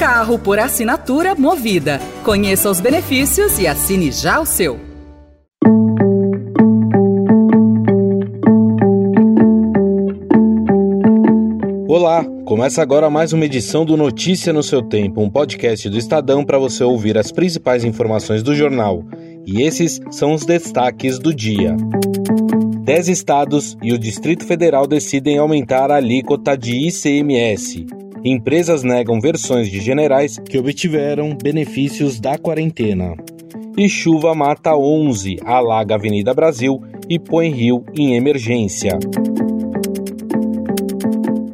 Carro por assinatura Movida. Conheça os benefícios e assine já o seu. Olá, começa agora mais uma edição do Notícia no seu Tempo, um podcast do Estadão para você ouvir as principais informações do jornal. E esses são os destaques do dia. Dez estados e o Distrito Federal decidem aumentar a alíquota de ICMS. Empresas negam versões de generais que obtiveram benefícios da quarentena. E chuva mata 11, alaga Avenida Brasil e põe Rio em emergência.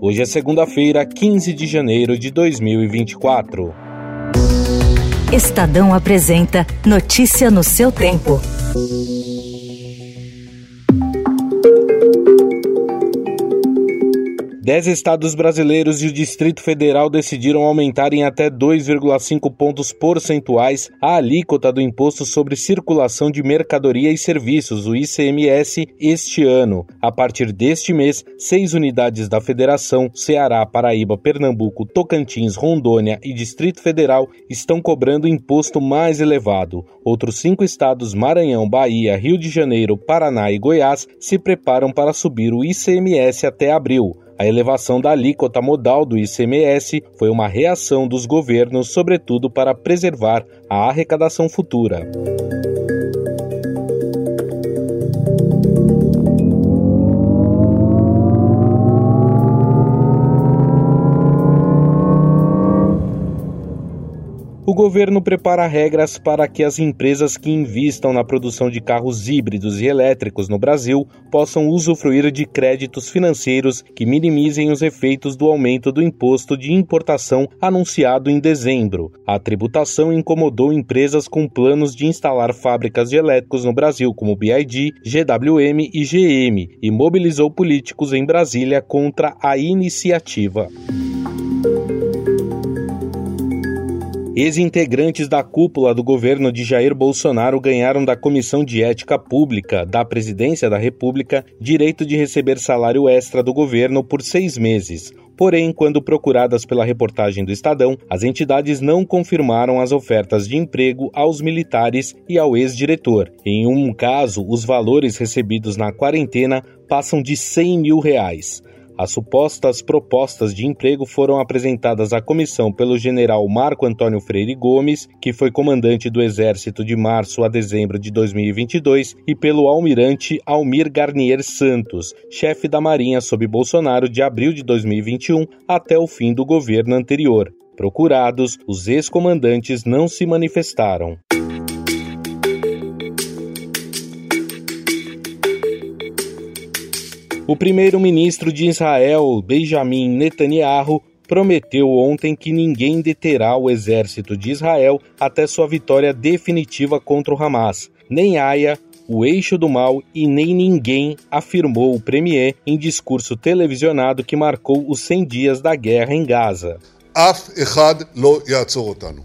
Hoje é segunda-feira, 15 de janeiro de 2024. Estadão apresenta Notícia no seu tempo. Dez estados brasileiros e o Distrito Federal decidiram aumentar em até 2,5 pontos percentuais a alíquota do Imposto sobre Circulação de Mercadoria e Serviços, o ICMS, este ano. A partir deste mês, seis unidades da Federação, Ceará, Paraíba, Pernambuco, Tocantins, Rondônia e Distrito Federal estão cobrando imposto mais elevado. Outros cinco estados, Maranhão, Bahia, Rio de Janeiro, Paraná e Goiás, se preparam para subir o ICMS até abril. A elevação da alíquota modal do ICMS foi uma reação dos governos, sobretudo para preservar a arrecadação futura. O governo prepara regras para que as empresas que investam na produção de carros híbridos e elétricos no Brasil possam usufruir de créditos financeiros que minimizem os efeitos do aumento do imposto de importação anunciado em dezembro. A tributação incomodou empresas com planos de instalar fábricas de elétricos no Brasil, como BID, GWM e GM, e mobilizou políticos em Brasília contra a iniciativa. Ex-integrantes da cúpula do governo de Jair Bolsonaro ganharam da Comissão de Ética Pública da Presidência da República direito de receber salário extra do governo por seis meses. Porém, quando procuradas pela reportagem do Estadão, as entidades não confirmaram as ofertas de emprego aos militares e ao ex-diretor. Em um caso, os valores recebidos na quarentena passam de 100 mil reais. As supostas propostas de emprego foram apresentadas à comissão pelo general Marco Antônio Freire Gomes, que foi comandante do Exército de março a dezembro de 2022, e pelo almirante Almir Garnier Santos, chefe da Marinha sob Bolsonaro de abril de 2021 até o fim do governo anterior. Procurados, os ex-comandantes não se manifestaram. O primeiro-ministro de Israel, Benjamin Netanyahu, prometeu ontem que ninguém deterá o exército de Israel até sua vitória definitiva contra o Hamas. Nem Aya, o eixo do mal e nem ninguém, afirmou o premier em discurso televisionado que marcou os 100 dias da guerra em Gaza. אף אחד לא יעצור אותנו.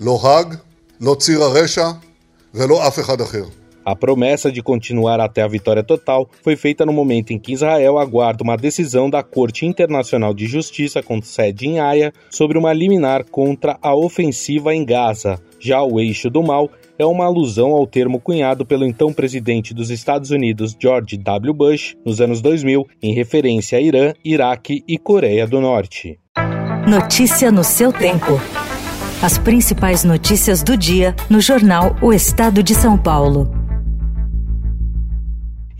לא האג, לא ציר הרשע ולא אף אחד אחר. a promessa de continuar até a vitória total foi feita no momento em que Israel aguarda uma decisão da Corte Internacional de Justiça com sede em Haia sobre uma liminar contra a ofensiva em Gaza. Já o eixo do mal é uma alusão ao termo cunhado pelo então presidente dos Estados Unidos, George W. Bush, nos anos 2000, em referência a Irã, Iraque e Coreia do Norte. Notícia no seu tempo. As principais notícias do dia no jornal O Estado de São Paulo.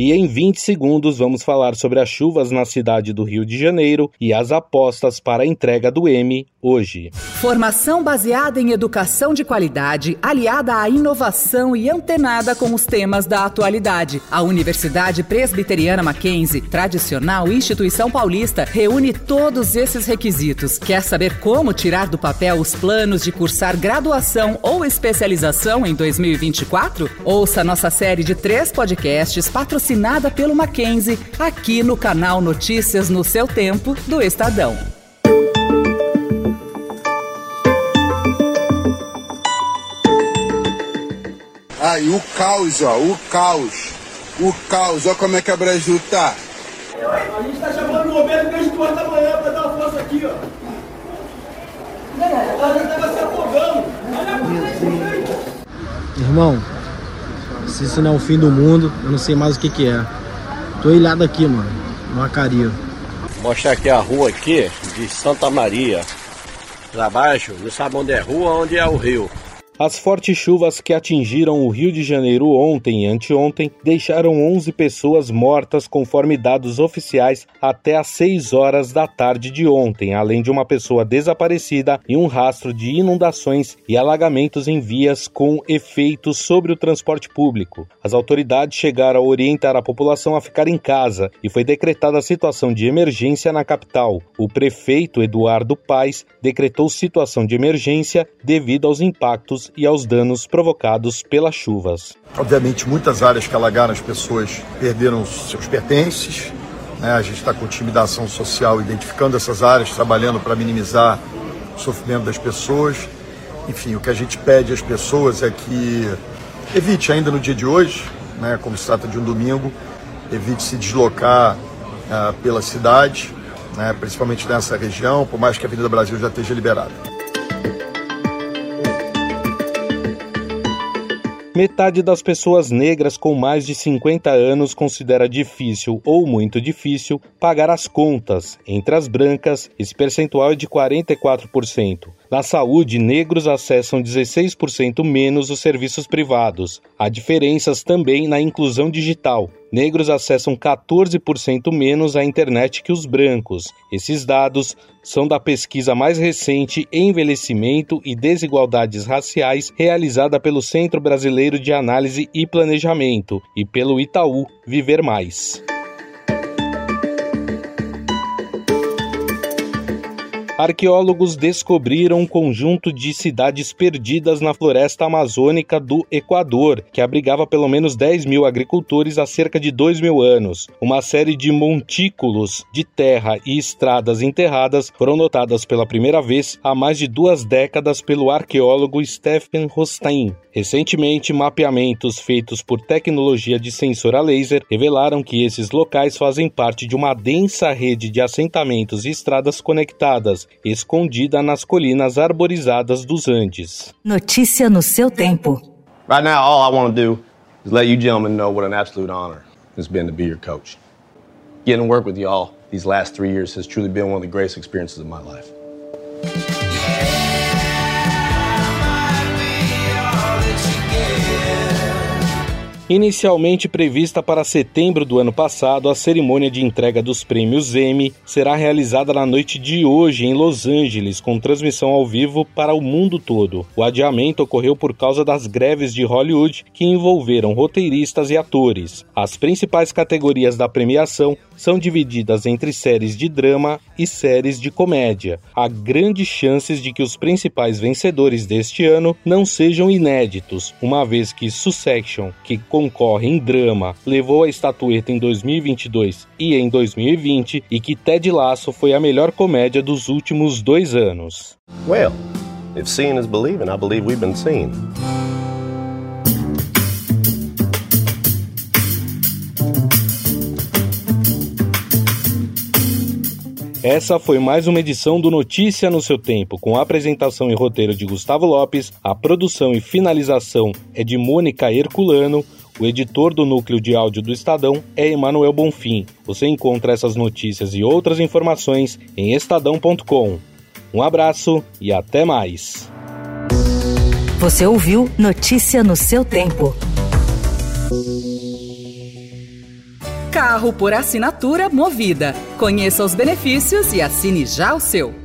E em 20 segundos vamos falar sobre as chuvas na cidade do Rio de Janeiro e as apostas para a entrega do M hoje. Formação baseada em educação de qualidade, aliada à inovação e antenada com os temas da atualidade. A Universidade Presbiteriana Mackenzie, tradicional instituição paulista, reúne todos esses requisitos. Quer saber como tirar do papel os planos de cursar graduação ou especialização em 2024? Ouça nossa série de três podcasts patrocinados assinada pelo Mackenzie, aqui no canal Notícias no seu Tempo do Estadão. Aí o caos, ó, o caos. O caos, ó como é que a Brasil tá. A gente tá chamando o Roberto a gente da amanhã pra dar uma força aqui, ó. É, Ela já tava se afogando. Irmão, se isso não é o fim do mundo, eu não sei mais o que que é. Tô ilhado aqui, mano, numa Vou Mostrar aqui a rua aqui de Santa Maria. Lá abaixo, não sabe onde é rua, onde é o rio. As fortes chuvas que atingiram o Rio de Janeiro ontem e anteontem deixaram 11 pessoas mortas, conforme dados oficiais, até às 6 horas da tarde de ontem, além de uma pessoa desaparecida e um rastro de inundações e alagamentos em vias com efeitos sobre o transporte público. As autoridades chegaram a orientar a população a ficar em casa e foi decretada a situação de emergência na capital. O prefeito Eduardo Paes decretou situação de emergência devido aos impactos e aos danos provocados pelas chuvas. Obviamente, muitas áreas que alagaram, as pessoas perderam seus pertences. Né? A gente está com intimidação social identificando essas áreas, trabalhando para minimizar o sofrimento das pessoas. Enfim, o que a gente pede às pessoas é que evite, ainda no dia de hoje, né, como se trata de um domingo, evite se deslocar uh, pela cidade, né, principalmente nessa região, por mais que a Avenida Brasil já esteja liberada. Metade das pessoas negras com mais de 50 anos considera difícil ou muito difícil pagar as contas. Entre as brancas, esse percentual é de 44%. Na saúde, negros acessam 16% menos os serviços privados. Há diferenças também na inclusão digital. Negros acessam 14% menos a internet que os brancos. Esses dados são da pesquisa mais recente Envelhecimento e Desigualdades Raciais, realizada pelo Centro Brasileiro de Análise e Planejamento e pelo Itaú Viver Mais. Arqueólogos descobriram um conjunto de cidades perdidas na floresta amazônica do Equador, que abrigava pelo menos 10 mil agricultores há cerca de 2 mil anos. Uma série de montículos de terra e estradas enterradas foram notadas pela primeira vez há mais de duas décadas pelo arqueólogo Stephen Rostein. Recentemente, mapeamentos feitos por tecnologia de sensor a laser revelaram que esses locais fazem parte de uma densa rede de assentamentos e estradas conectadas, escondida nas colinas arborizadas dos Andes. Notícia no seu tempo. Right now, all I want to do is let you gentlemen know what an absolute honor it's been to be your coach. Getting to work with y'all these last three years has truly been one of the greatest experiences of my life. Inicialmente prevista para setembro do ano passado, a cerimônia de entrega dos prêmios Emmy será realizada na noite de hoje em Los Angeles, com transmissão ao vivo para o mundo todo. O adiamento ocorreu por causa das greves de Hollywood que envolveram roteiristas e atores. As principais categorias da premiação são divididas entre séries de drama e séries de comédia. Há grandes chances de que os principais vencedores deste ano não sejam inéditos, uma vez que Succession, que concorre em drama, levou a estatueta em 2022 e em 2020 e que Ted Lasso foi a melhor comédia dos últimos dois anos. Well, if seeing is believing, I believe we've been seen. Essa foi mais uma edição do Notícia no seu tempo, com apresentação e roteiro de Gustavo Lopes, a produção e finalização é de Mônica Herculano, o editor do núcleo de áudio do Estadão é Emanuel Bonfim. Você encontra essas notícias e outras informações em estadão.com. Um abraço e até mais. Você ouviu Notícia no seu tempo. Carro por assinatura movida. Conheça os benefícios e assine já o seu.